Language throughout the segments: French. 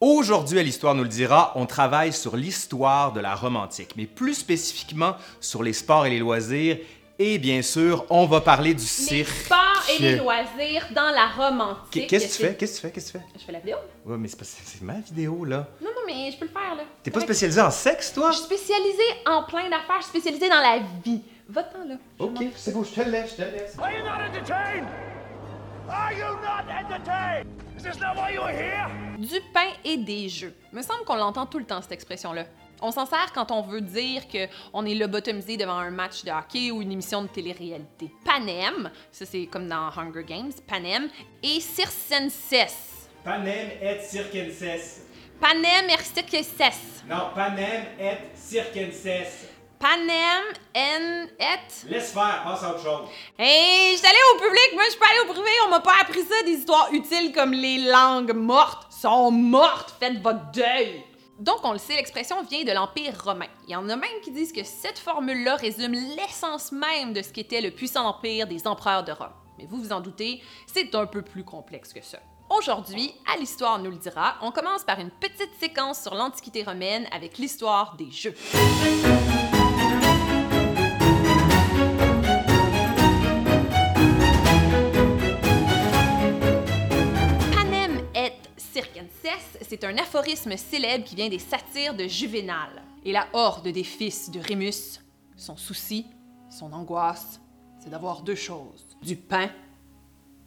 Aujourd'hui, à l'Histoire nous le dira, on travaille sur l'histoire de la Rome antique, mais plus spécifiquement sur les sports et les loisirs. Et bien sûr, on va parler du Les cirque. sports et les loisirs dans la Rome antique. Qu'est-ce que tu fais? Qu'est-ce que tu fais? Qu'est-ce que tu fais? Je fais la vidéo? Ouais, mais c'est pas- c'est ma vidéo, là. Non, non, mais je peux le faire, là. T'es pas Ouais. spécialisé en sexe, toi? Je suis spécialisée en plein d'affaires, je suis spécialisée dans la vie. Va-t'en, là. Ok, c'est beau, je te le laisse, je te laisse. Are you not entertained? Are you not entertained? Du pain et des jeux. Me semble qu'on l'entend tout le temps, cette expression-là. On s'en sert quand on veut dire que on est lobotomisé devant un match de hockey ou une émission de télé-réalité. Panem, ça c'est comme dans Hunger Games, Panem, et Circenses. Panem et circenses. Panem et Circenses. Non, panem et circenses. Panem en et... Laisse faire, passe à autre chose. Hey, je suis allée au public, moi je suis pas allée au privé, on m'a pas appris ça, des histoires utiles comme les langues mortes sont mortes, faites votre deuil. Donc on le sait, l'expression vient de l'Empire romain. Il y en a même qui disent que cette formule-là résume l'essence même de ce qu'était le puissant empire des empereurs de Rome. Mais vous vous en doutez, c'est un peu plus complexe que ça. Aujourd'hui, à l'Histoire nous le dira, on commence par une petite séquence sur l'Antiquité romaine avec l'histoire des jeux. C'est un aphorisme célèbre qui vient des satires de Juvénal. Et la horde des fils de Rémus, son souci, son angoisse, c'est d'avoir deux choses, du pain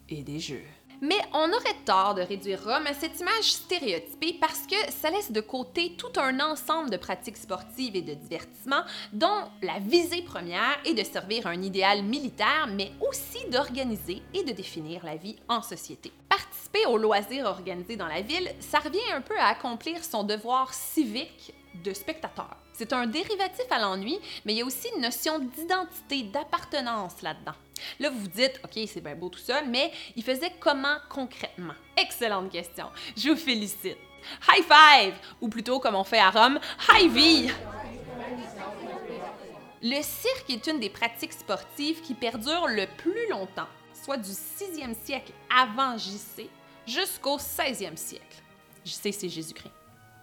et des jeux. Mais on aurait tort de réduire Rome à cette image stéréotypée parce que ça laisse de côté tout un ensemble de pratiques sportives et de divertissement dont la visée première est de servir un idéal militaire, mais aussi d'organiser et de définir la vie en société. Participer aux loisirs organisés dans la ville, ça revient un peu à accomplir son devoir civique de spectateur. C'est un dérivatif à l'ennui, mais il y a aussi une notion d'identité, d'appartenance là-dedans. Là, vous vous dites, OK, c'est bien beau tout ça, mais il faisait comment concrètement? Excellente question. Je vous félicite. High five! Ou plutôt, comme on fait à Rome, high V! Le cirque est une des pratiques sportives qui perdure le plus longtemps, soit du 6e siècle avant JC jusqu'au 16e siècle. JC, c'est Jésus-Christ,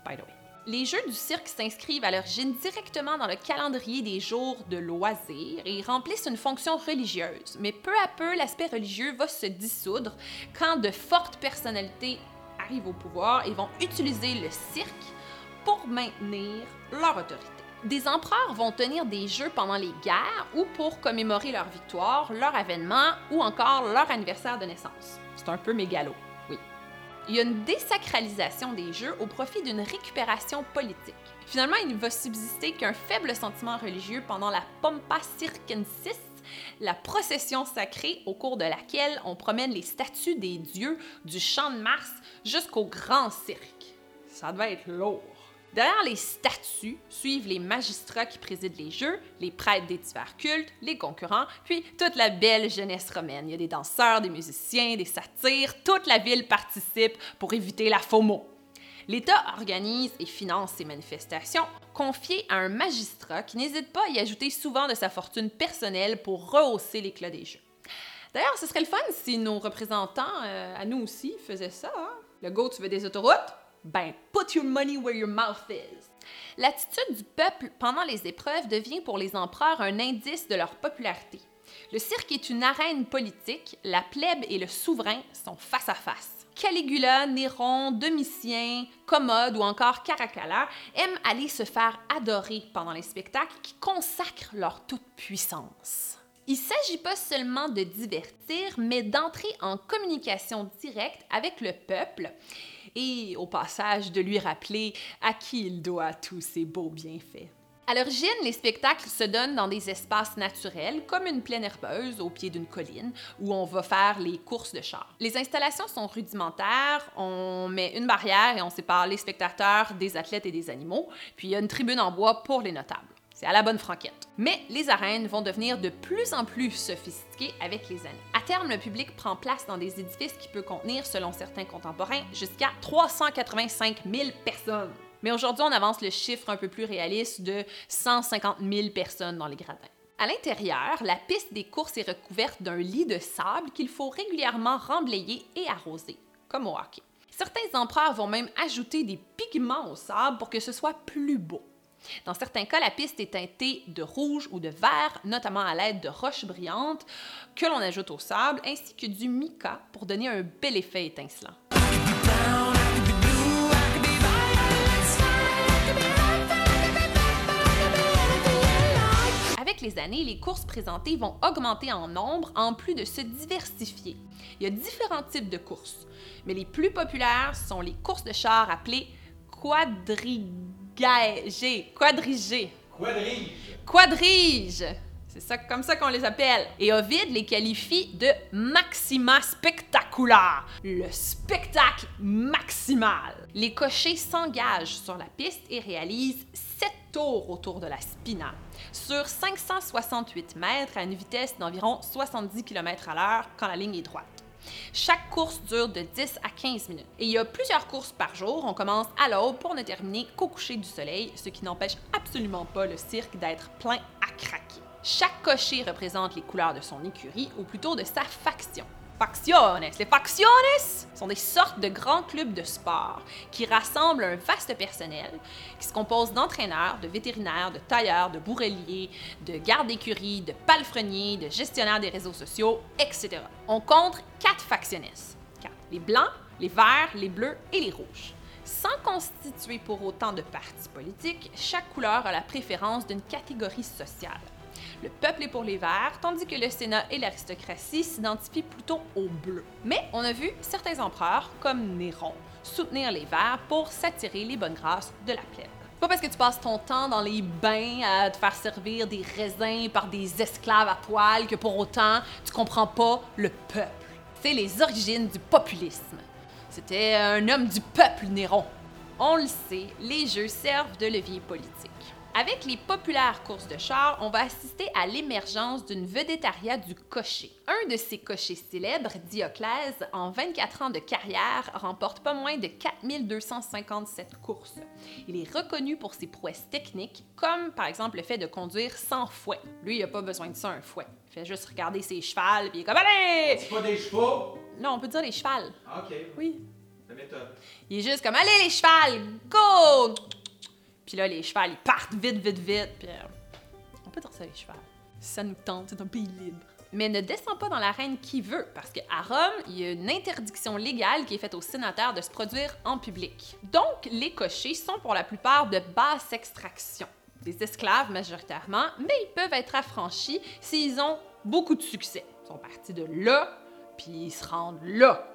by the way. Les jeux du cirque s'inscrivent à l'origine directement dans le calendrier des jours de loisirs et remplissent une fonction religieuse. Mais peu à peu, l'aspect religieux va se dissoudre quand de fortes personnalités arrivent au pouvoir et vont utiliser le cirque pour maintenir leur autorité. Des empereurs vont tenir des jeux pendant les guerres ou pour commémorer leur victoire, leur avènement ou encore leur anniversaire de naissance. C'est un peu mégalo, il y a une désacralisation des jeux au profit d'une récupération politique. Finalement, il ne va subsister qu'un faible sentiment religieux pendant la Pompa Circensis, la procession sacrée au cours de laquelle on promène les statues des dieux du champ de Mars jusqu'au grand cirque. Ça devait être lourd. Derrière les statues suivent les magistrats qui président les jeux, les prêtres des divers cultes, les concurrents, puis toute la belle jeunesse romaine. Il y a des danseurs, des musiciens, des satires, toute la ville participe pour éviter la FOMO. L'État organise et finance ces manifestations, confiées à un magistrat qui n'hésite pas à y ajouter souvent de sa fortune personnelle pour rehausser l'éclat des jeux. D'ailleurs, ce serait le fun si nos représentants, euh, à nous aussi, faisaient ça. hein? Le go, tu veux des autoroutes? Ben, put your money where your mouth is. L'attitude du peuple pendant les épreuves devient pour les empereurs un indice de leur popularité. Le cirque est une arène politique, la plèbe et le souverain sont face à face. Caligula, Néron, Domitien, Commode ou encore Caracalla aiment aller se faire adorer pendant les spectacles qui consacrent leur toute-puissance. Il ne s'agit pas seulement de divertir, mais d'entrer en communication directe avec le peuple et au passage de lui rappeler à qui il doit tous ses beaux bienfaits. À l'origine, les spectacles se donnent dans des espaces naturels, comme une plaine herbeuse au pied d'une colline, où on va faire les courses de chars. Les installations sont rudimentaires, on met une barrière et on sépare les spectateurs des athlètes et des animaux, puis il y a une tribune en bois pour les notables. C'est à la bonne franquette. Mais les arènes vont devenir de plus en plus sophistiquées avec les années. Terme, le public prend place dans des édifices qui peuvent contenir, selon certains contemporains, jusqu'à 385 000 personnes. Mais aujourd'hui, on avance le chiffre un peu plus réaliste de 150 000 personnes dans les gradins. À l'intérieur, la piste des courses est recouverte d'un lit de sable qu'il faut régulièrement remblayer et arroser, comme au hockey. Certains empereurs vont même ajouter des pigments au sable pour que ce soit plus beau. Dans certains cas, la piste est teintée de rouge ou de vert, notamment à l'aide de roches brillantes que l'on ajoute au sable, ainsi que du mica pour donner un bel effet étincelant. Avec les années, les courses présentées vont augmenter en nombre en plus de se diversifier. Il y a différents types de courses, mais les plus populaires sont les courses de chars appelées quadrigées. Quadrigées. Quadrige. Quadrige. C'est ça, comme ça qu'on les appelle. Et Ovid les qualifie de maxima spectacula, le spectacle maximal. Les cochers s'engagent sur la piste et réalisent sept tours autour de la spina, sur 568 mètres à une vitesse d'environ 70 km à l'heure quand la ligne est droite. Chaque course dure de 10 à 15 minutes. Et il y a plusieurs courses par jour. On commence à l'aube pour ne terminer qu'au coucher du soleil, ce qui n'empêche absolument pas le cirque d'être plein à craquer. Chaque cocher représente les couleurs de son écurie, ou plutôt de sa faction. Facciones. Les facciones sont des sortes de grands clubs de sport qui rassemblent un vaste personnel qui se compose d'entraîneurs, de vétérinaires, de tailleurs, de bourreliers, de gardes d'écurie, de palefreniers, de gestionnaires des réseaux sociaux, etc. On compte quatre facciones. Quatre. Les blancs, les verts, les bleus et les rouges. Sans constituer pour autant de partis politiques, chaque couleur a la préférence d'une catégorie sociale. Le peuple est pour les verts, tandis que le Sénat et l'aristocratie s'identifient plutôt aux bleus. Mais on a vu certains empereurs, comme Néron, soutenir les verts pour s'attirer les bonnes grâces de la plèbe. Pas parce que tu passes ton temps dans les bains à te faire servir des raisins par des esclaves à poil que pour autant tu comprends pas le peuple. C'est les origines du populisme. C'était un homme du peuple, Néron. On le sait, les jeux servent de levier politique. Avec les populaires courses de chars, on va assister à l'émergence d'une vedettariat du cocher. Un de ces cochers célèbres, Dioclès, en 24 ans de carrière, remporte pas moins de 4257 courses. Il est reconnu pour ses prouesses techniques, comme par exemple le fait de conduire sans fouet. Lui, il a pas besoin de ça, un fouet. Il fait juste regarder ses chevals, puis il est comme Allez! C'est pas des chevaux? Non, on peut dire les chevals. Ah, OK. Oui. La méthode. Il est juste comme Allez, les chevals, go! Puis là, les chevals, ils partent vite, vite, vite. Puis euh, on peut dire ça, les chevals. Si ça nous tente, c'est un pays libre. Mais ne descend pas dans l'arène qui veut, parce qu'à Rome, il y a une interdiction légale qui est faite aux sénateurs de se produire en public. Donc, les cochers sont pour la plupart de basse extraction. Des esclaves majoritairement, mais ils peuvent être affranchis s'ils ont beaucoup de succès. Ils sont partis de là, puis ils se rendent là.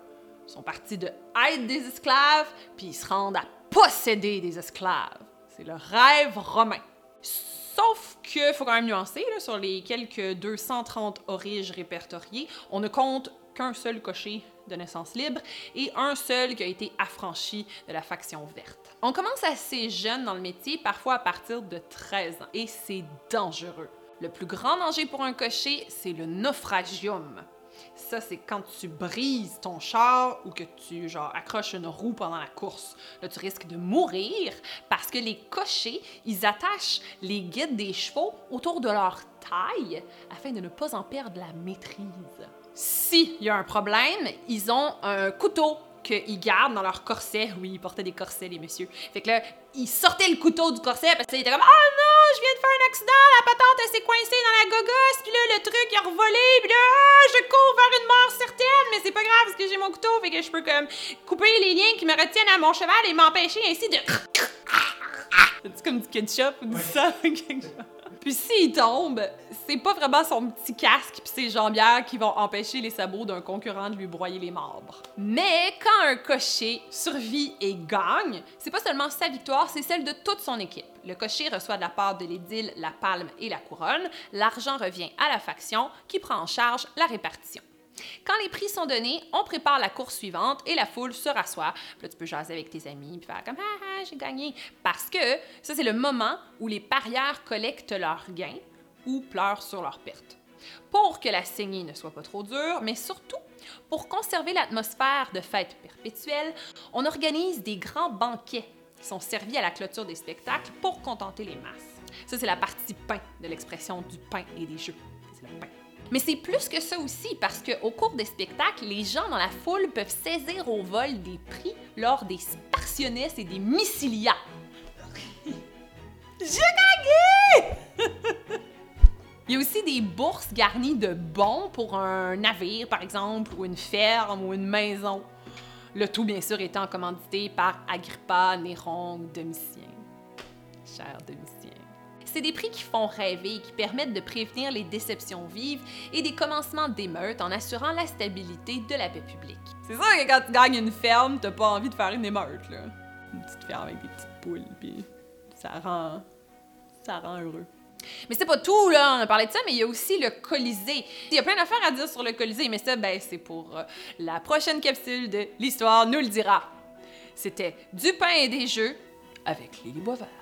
Ils sont partis de être des esclaves, puis ils se rendent à posséder des esclaves. C'est le rêve romain. Sauf que, faut quand même nuancer, sur les quelques 230 origes répertoriés, on ne compte qu'un seul cocher de naissance libre et un seul qui a été affranchi de la faction verte. On commence assez jeune dans le métier, parfois à partir de 13 ans, et c'est dangereux. Le plus grand danger pour un cocher, c'est le naufragium. Ça, c'est quand tu brises ton char ou que tu genre accroches une roue pendant la course. Là, tu risques de mourir parce que les cochers, ils attachent les guides des chevaux autour de leur taille afin de ne pas en perdre la maîtrise. S'il y a un problème, ils ont un couteau qu'ils gardent dans leur corset. Oui, ils portaient des corsets, les messieurs. Fait que là, ils sortaient le couteau du corset parce qu'ils étaient comme Ah non, je viens de faire un accident, la patente elle s'est coincée dans la gogosse, puis là, le truc il a revolé, puis là, ah, je cours vers une mort certaine, mais c'est pas grave parce que j'ai mon couteau, fait que je peux comme couper les liens qui me retiennent à mon cheval et m'empêcher ainsi de. C'est comme du ketchup ou du sang, quelque chose. Puis s'il tombe, c'est pas vraiment son petit casque puis ses jambières qui vont empêcher les sabots d'un concurrent de lui broyer les membres. Mais quand un cocher survit et gagne, c'est pas seulement sa victoire, c'est celle de toute son équipe. Le cocher reçoit de la part de l'édile la palme et la couronne. L'argent revient à la faction qui prend en charge la répartition. Quand les prix sont donnés, on prépare la course suivante et la foule se rassoit. Là, tu peux jaser avec tes amis puis faire comme ah, ah j'ai gagné. Parce que ça, c'est le moment où les parieurs collectent leurs gains ou pleurent sur leurs pertes. Pour que la saignée ne soit pas trop dure, mais surtout pour conserver l'atmosphère de fête perpétuelle, on organise des grands banquets qui sont servis à la clôture des spectacles pour contenter les masses. Ça, c'est la partie pain de l'expression du pain et des jeux. C'est pain. Mais c'est plus que ça aussi, parce qu'au cours des spectacles, les gens dans la foule peuvent saisir au vol des prix lors des Spartiones et des Missilia. J'ai gagné! Il y a aussi des bourses garnies de bons pour un navire, par exemple, ou une ferme, ou une maison. Le tout, bien sûr, étant commandité par Agrippa, Néron ou Domitien. Cher Domitien. C'est des prix qui font rêver et qui permettent de prévenir les déceptions vives et des commencements d'émeutes en assurant la stabilité de la paix publique. C'est sûr que quand tu gagnes une ferme, t'as pas envie de faire une émeute, là. Une petite ferme avec des petites poules, puis ça rend... ça rend heureux. Mais c'est pas tout, là, on a parlé de ça, mais il y a aussi le Colisée. Il y a plein d'affaires à dire sur le Colisée, mais ça, ben, c'est pour euh, la prochaine capsule de L'Histoire nous le dira. C'était du pain et des jeux avec Lily Boisvert.